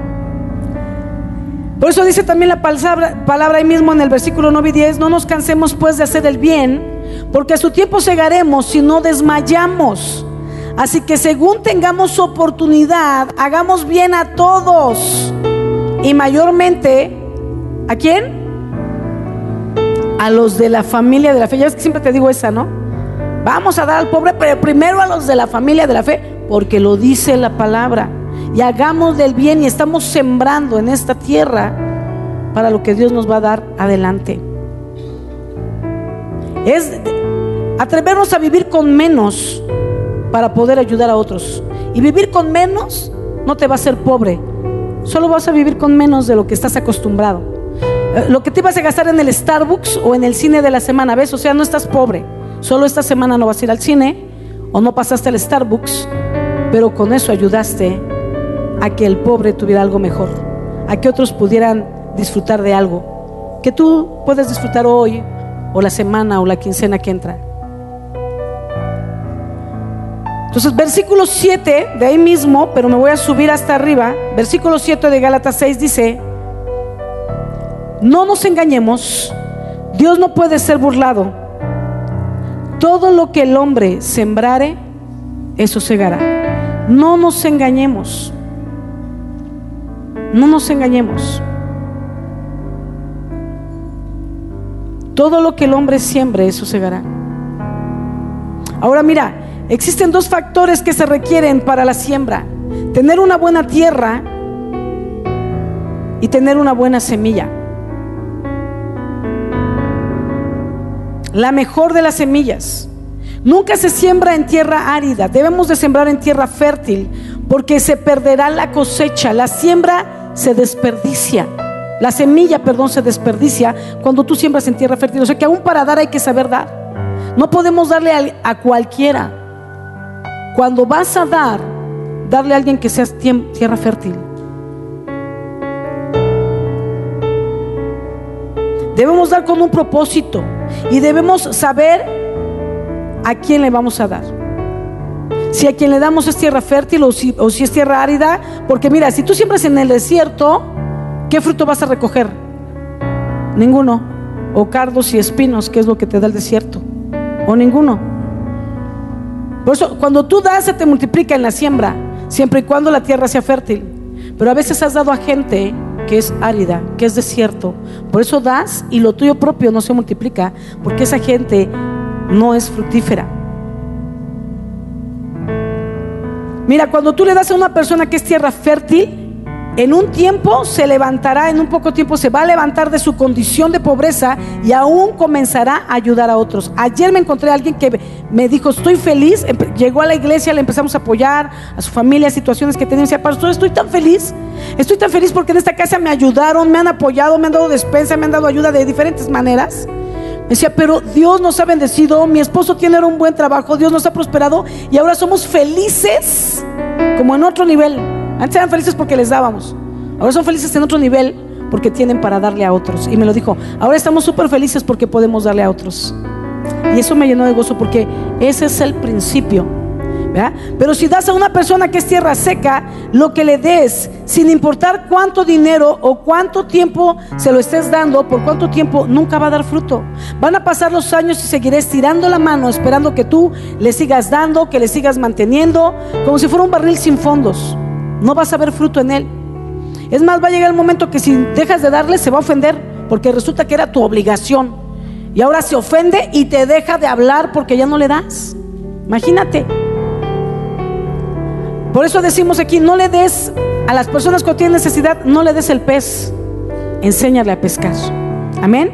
Speaker 1: Por eso dice también la palabra, palabra ahí mismo en el versículo 9 y 10, no nos cansemos pues de hacer el bien, porque a su tiempo segaremos si no desmayamos. Así que según tengamos oportunidad, hagamos bien a todos. Y mayormente, ¿a quién? A los de la familia de la fe. Ya es que siempre te digo esa, ¿no? Vamos a dar al pobre, pero primero a los de la familia de la fe, porque lo dice la palabra. Y hagamos del bien y estamos sembrando en esta tierra para lo que Dios nos va a dar adelante. Es atrevernos a vivir con menos para poder ayudar a otros. Y vivir con menos no te va a hacer pobre, solo vas a vivir con menos de lo que estás acostumbrado. Eh, lo que te ibas a gastar en el Starbucks o en el cine de la semana, ¿ves? O sea, no estás pobre, solo esta semana no vas a ir al cine o no pasaste al Starbucks, pero con eso ayudaste a que el pobre tuviera algo mejor, a que otros pudieran disfrutar de algo que tú puedes disfrutar hoy o la semana o la quincena que entra. Entonces, versículo 7 de ahí mismo, pero me voy a subir hasta arriba, versículo 7 de Gálatas 6 dice, no nos engañemos, Dios no puede ser burlado. Todo lo que el hombre sembrare, eso segará. No nos engañemos. No nos engañemos. Todo lo que el hombre siembre, eso segará. Ahora mira, Existen dos factores que se requieren para la siembra. Tener una buena tierra y tener una buena semilla. La mejor de las semillas. Nunca se siembra en tierra árida. Debemos de sembrar en tierra fértil porque se perderá la cosecha. La siembra se desperdicia. La semilla, perdón, se desperdicia cuando tú siembras en tierra fértil. O sea que aún para dar hay que saber dar. No podemos darle a, a cualquiera. Cuando vas a dar, darle a alguien que sea tierra fértil. Debemos dar con un propósito y debemos saber a quién le vamos a dar. Si a quien le damos es tierra fértil o si, o si es tierra árida, porque mira, si tú siembras en el desierto, ¿qué fruto vas a recoger? Ninguno. O cardos y espinos, que es lo que te da el desierto. O ninguno. Por eso, cuando tú das, se te multiplica en la siembra, siempre y cuando la tierra sea fértil. Pero a veces has dado a gente que es árida, que es desierto. Por eso das y lo tuyo propio no se multiplica, porque esa gente no es fructífera. Mira, cuando tú le das a una persona que es tierra fértil, en un tiempo se levantará, en un poco tiempo se va a levantar de su condición de pobreza y aún comenzará a ayudar a otros. Ayer me encontré a alguien que me dijo, estoy feliz, llegó a la iglesia, le empezamos a apoyar a su familia, situaciones que tenía, decía, pastor, estoy tan feliz, estoy tan feliz porque en esta casa me ayudaron, me han apoyado, me han dado despensa, me han dado ayuda de diferentes maneras. Me decía, pero Dios nos ha bendecido, mi esposo tiene un buen trabajo, Dios nos ha prosperado y ahora somos felices como en otro nivel. Antes eran felices porque les dábamos. Ahora son felices en otro nivel porque tienen para darle a otros. Y me lo dijo, ahora estamos súper felices porque podemos darle a otros. Y eso me llenó de gozo porque ese es el principio. Pero si das a una persona que es tierra seca, lo que le des, sin importar cuánto dinero o cuánto tiempo se lo estés dando, por cuánto tiempo, nunca va a dar fruto. Van a pasar los años y seguirás tirando la mano, esperando que tú le sigas dando, que le sigas manteniendo, como si fuera un barril sin fondos no vas a ver fruto en él. Es más, va a llegar el momento que si dejas de darle se va a ofender porque resulta que era tu obligación. Y ahora se ofende y te deja de hablar porque ya no le das. Imagínate. Por eso decimos aquí, no le des a las personas que tienen necesidad, no le des el pez. Enséñale a pescar. Amén.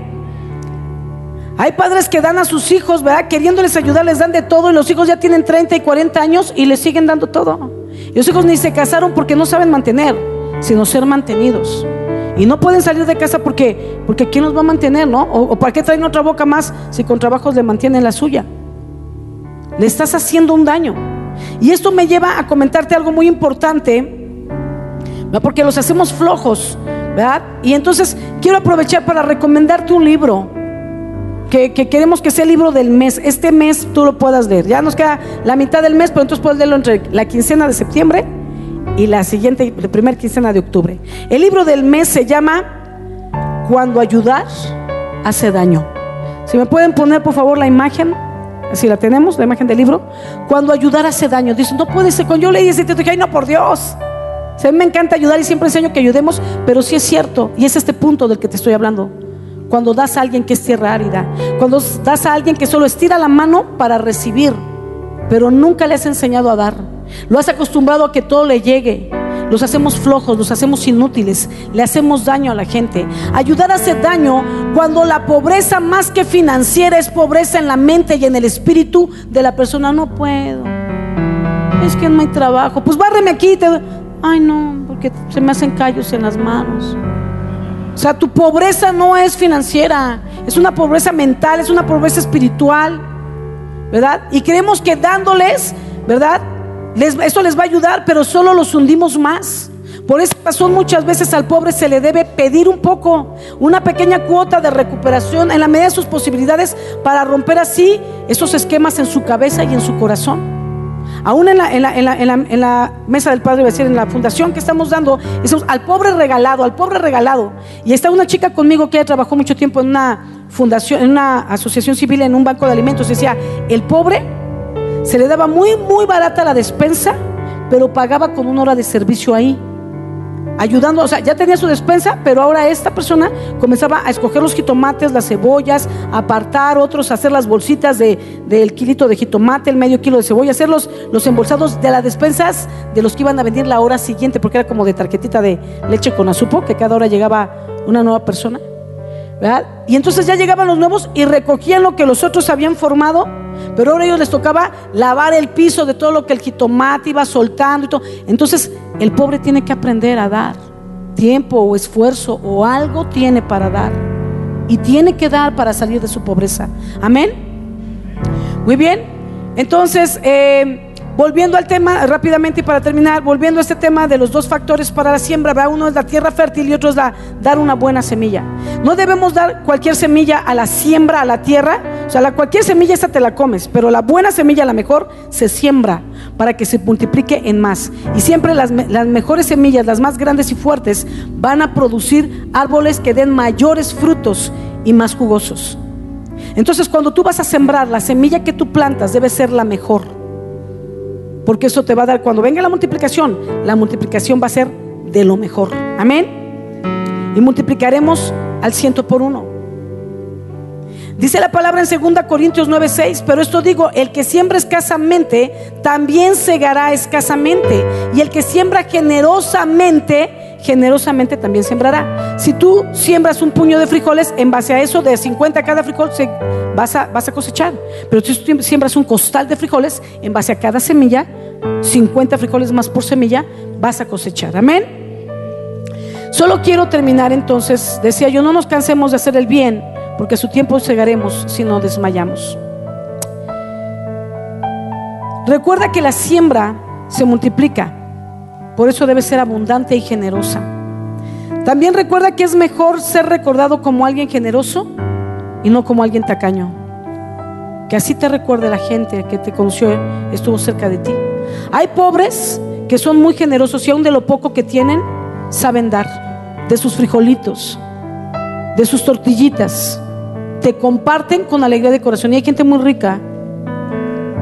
Speaker 1: Hay padres que dan a sus hijos, ¿verdad? Queriéndoles ayudar, les dan de todo y los hijos ya tienen 30 y 40 años y les siguen dando todo. Los hijos ni se casaron porque no saben mantener, sino ser mantenidos. Y no pueden salir de casa porque, porque ¿quién los va a mantener, no? O, para qué traen otra boca más si con trabajos le mantienen la suya. Le estás haciendo un daño. Y esto me lleva a comentarte algo muy importante, porque los hacemos flojos, ¿verdad? Y entonces quiero aprovechar para recomendarte un libro que, queremos que sea el libro del mes. Este mes tú lo puedas leer. Ya nos queda la mitad del mes, pero entonces puedes leerlo entre la quincena de septiembre y la siguiente, la primera quincena de octubre. El libro del mes se llama Cuando ayudar hace daño. Si me pueden poner por favor la imagen, si la tenemos, la imagen del libro. Cuando ayudar hace daño. Dice, no puede ser. Cuando yo leí ese título, dije, ay, no, por Dios. O me encanta ayudar y siempre enseño que ayudemos, pero sí es cierto, y es este punto del que te estoy hablando cuando das a alguien que es tierra árida, cuando das a alguien que solo estira la mano para recibir, pero nunca le has enseñado a dar. Lo has acostumbrado a que todo le llegue. Los hacemos flojos, los hacemos inútiles, le hacemos daño a la gente. Ayudar hace daño cuando la pobreza más que financiera es pobreza en la mente y en el espíritu de la persona. No puedo. Es que no hay trabajo. Pues bárreme aquí. Te... Ay, no, porque se me hacen callos en las manos. O sea, tu pobreza no es financiera, es una pobreza mental, es una pobreza espiritual, ¿verdad? Y creemos que dándoles, ¿verdad? Eso les va a ayudar, pero solo los hundimos más. Por esa razón muchas veces al pobre se le debe pedir un poco, una pequeña cuota de recuperación en la medida de sus posibilidades para romper así esos esquemas en su cabeza y en su corazón. Aún en la, mesa del Padre, decir, en la fundación que estamos dando, decimos al pobre regalado, al pobre regalado. Y está una chica conmigo que trabajó mucho tiempo en una fundación, en una asociación civil, en un banco de alimentos. Decía, el pobre se le daba muy, muy barata la despensa, pero pagaba con una hora de servicio ahí ayudando, o sea, ya tenía su despensa, pero ahora esta persona comenzaba a escoger los jitomates, las cebollas, apartar otros, hacer las bolsitas de, del kilito de jitomate, el medio kilo de cebolla, hacer los, los embolsados de las despensas de los que iban a venir la hora siguiente, porque era como de tarjetita de leche con azúcar, que cada hora llegaba una nueva persona. ¿verdad? Y entonces ya llegaban los nuevos y recogían lo que los otros habían formado, pero ahora a ellos les tocaba lavar el piso de todo lo que el jitomate iba soltando y todo. Entonces el pobre tiene que aprender a dar tiempo o esfuerzo o algo tiene para dar. Y tiene que dar para salir de su pobreza. Amén. Muy bien. Entonces, eh, Volviendo al tema rápidamente y para terminar, volviendo a este tema de los dos factores para la siembra, uno es la tierra fértil y otro es la, dar una buena semilla. No debemos dar cualquier semilla a la siembra, a la tierra. O sea, cualquier semilla esta te la comes, pero la buena semilla, la mejor, se siembra para que se multiplique en más. Y siempre las, las mejores semillas, las más grandes y fuertes, van a producir árboles que den mayores frutos y más jugosos. Entonces, cuando tú vas a sembrar, la semilla que tú plantas debe ser la mejor porque eso te va a dar, cuando venga la multiplicación, la multiplicación va a ser de lo mejor. Amén. Y multiplicaremos al ciento por uno. Dice la palabra en 2 Corintios 9:6, pero esto digo, el que siembra escasamente, también segará escasamente. Y el que siembra generosamente, generosamente también sembrará. Si tú siembras un puño de frijoles, en base a eso, de 50 cada frijol, vas, a, vas a cosechar. Pero si tú siembras un costal de frijoles, en base a cada semilla, 50 frijoles más por semilla, vas a cosechar. Amén. Solo quiero terminar entonces, decía yo, no nos cansemos de hacer el bien, porque su tiempo cegaremos si no desmayamos. Recuerda que la siembra se multiplica, por eso debe ser abundante y generosa. También recuerda que es mejor ser recordado como alguien generoso y no como alguien tacaño. Que así te recuerde la gente que te conoció, estuvo cerca de ti. Hay pobres que son muy generosos y aún de lo poco que tienen, saben dar. De sus frijolitos, de sus tortillitas. Te comparten con alegría de corazón. Y hay gente muy rica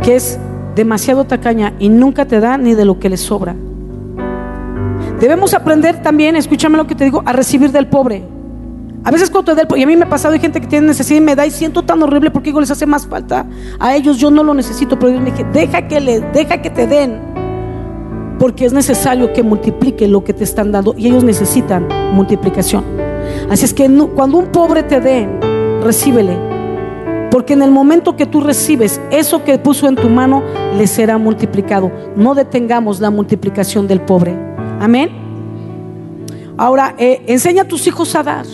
Speaker 1: que es demasiado tacaña y nunca te da ni de lo que le sobra. Debemos aprender también, escúchame lo que te digo, a recibir del pobre. A veces cuando te da el y a mí me ha pasado, hay gente que tiene necesidad y me da y siento tan horrible porque digo, les hace más falta a ellos, yo no lo necesito, pero Dios me dije, deja que, le, deja que te den, porque es necesario que multiplique lo que te están dando y ellos necesitan multiplicación. Así es que cuando un pobre te dé, recíbele, porque en el momento que tú recibes eso que puso en tu mano, le será multiplicado. No detengamos la multiplicación del pobre. Amén. Ahora, eh, enseña a tus hijos a dar.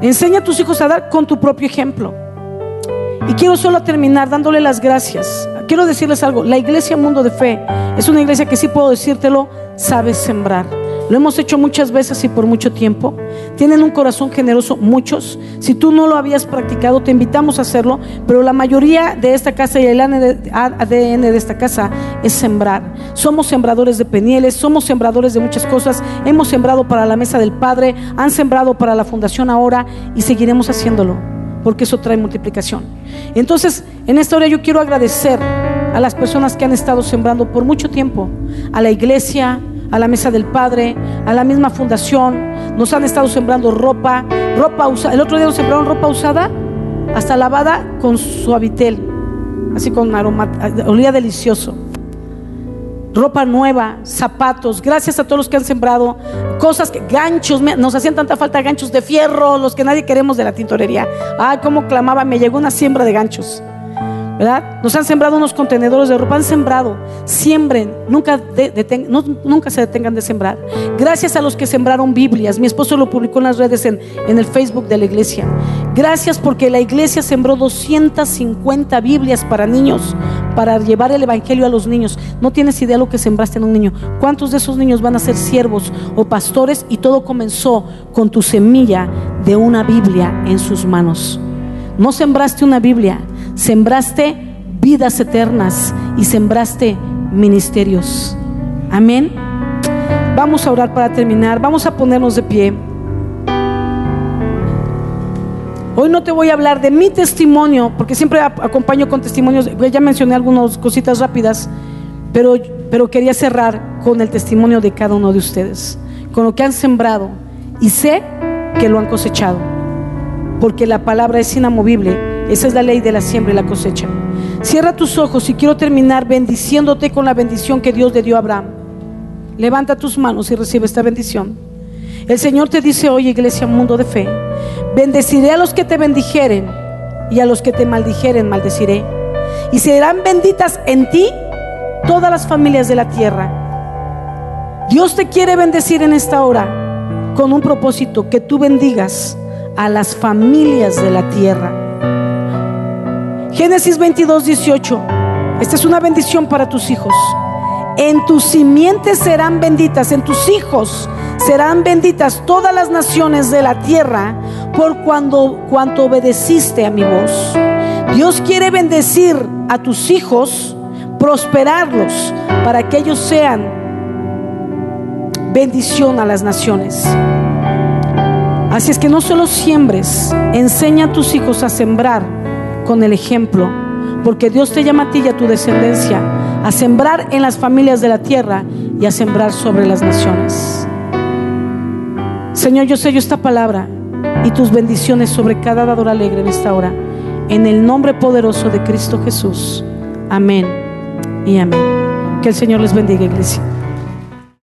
Speaker 1: Enseña a tus hijos a dar con tu propio ejemplo. Y quiero solo terminar dándole las gracias. Quiero decirles algo. La iglesia Mundo de Fe es una iglesia que sí puedo decírtelo, sabe sembrar. Lo hemos hecho muchas veces y por mucho tiempo. Tienen un corazón generoso, muchos. Si tú no lo habías practicado, te invitamos a hacerlo. Pero la mayoría de esta casa y el ADN de esta casa es sembrar. Somos sembradores de penieles, somos sembradores de muchas cosas. Hemos sembrado para la mesa del Padre, han sembrado para la fundación ahora y seguiremos haciéndolo. Porque eso trae multiplicación. Entonces, en esta hora yo quiero agradecer a las personas que han estado sembrando por mucho tiempo, a la iglesia, a la mesa del Padre, a la misma fundación. Nos han estado sembrando ropa, ropa usada. El otro día nos sembraron ropa usada, hasta lavada con suavitel, así con aroma, olía delicioso. Ropa nueva, zapatos, gracias a todos los que han sembrado cosas, que, ganchos, nos hacían tanta falta ganchos de fierro, los que nadie queremos de la tintorería. Ay, cómo clamaba, me llegó una siembra de ganchos. Nos han sembrado unos contenedores de ropa, han sembrado, siembren, nunca, nunca se detengan de sembrar. Gracias a los que sembraron Biblias, mi esposo lo publicó en las redes, en, en el Facebook de la iglesia. Gracias porque la iglesia sembró 250 Biblias para niños, para llevar el Evangelio a los niños. No tienes idea lo que sembraste en un niño. ¿Cuántos de esos niños van a ser siervos o pastores? Y todo comenzó con tu semilla de una Biblia en sus manos. No sembraste una Biblia, sembraste vidas eternas y sembraste ministerios. Amén. Vamos a orar para terminar. Vamos a ponernos de pie. Hoy no te voy a hablar de mi testimonio, porque siempre acompaño con testimonios. Ya mencioné algunas cositas rápidas, pero, pero quería cerrar con el testimonio de cada uno de ustedes, con lo que han sembrado. Y sé que lo han cosechado, porque la palabra es inamovible esa es la ley de la siembra y la cosecha. Cierra tus ojos y quiero terminar bendiciéndote con la bendición que Dios le dio a Abraham. Levanta tus manos y recibe esta bendición. El Señor te dice hoy, iglesia, mundo de fe, bendeciré a los que te bendijeren y a los que te maldijeren, maldeciré. Y serán benditas en ti todas las familias de la tierra. Dios te quiere bendecir en esta hora con un propósito, que tú bendigas a las familias de la tierra. Génesis 22, 18. Esta es una bendición para tus hijos. En tus simientes serán benditas, en tus hijos serán benditas todas las naciones de la tierra por cuando, cuanto obedeciste a mi voz. Dios quiere bendecir a tus hijos, prosperarlos para que ellos sean bendición a las naciones. Así es que no solo siembres, enseña a tus hijos a sembrar con el ejemplo, porque Dios te llama a ti y a tu descendencia a sembrar en las familias de la tierra y a sembrar sobre las naciones. Señor, yo sello esta palabra y tus bendiciones sobre cada dador alegre en esta hora, en el nombre poderoso de Cristo Jesús. Amén y amén. Que el Señor les bendiga, iglesia.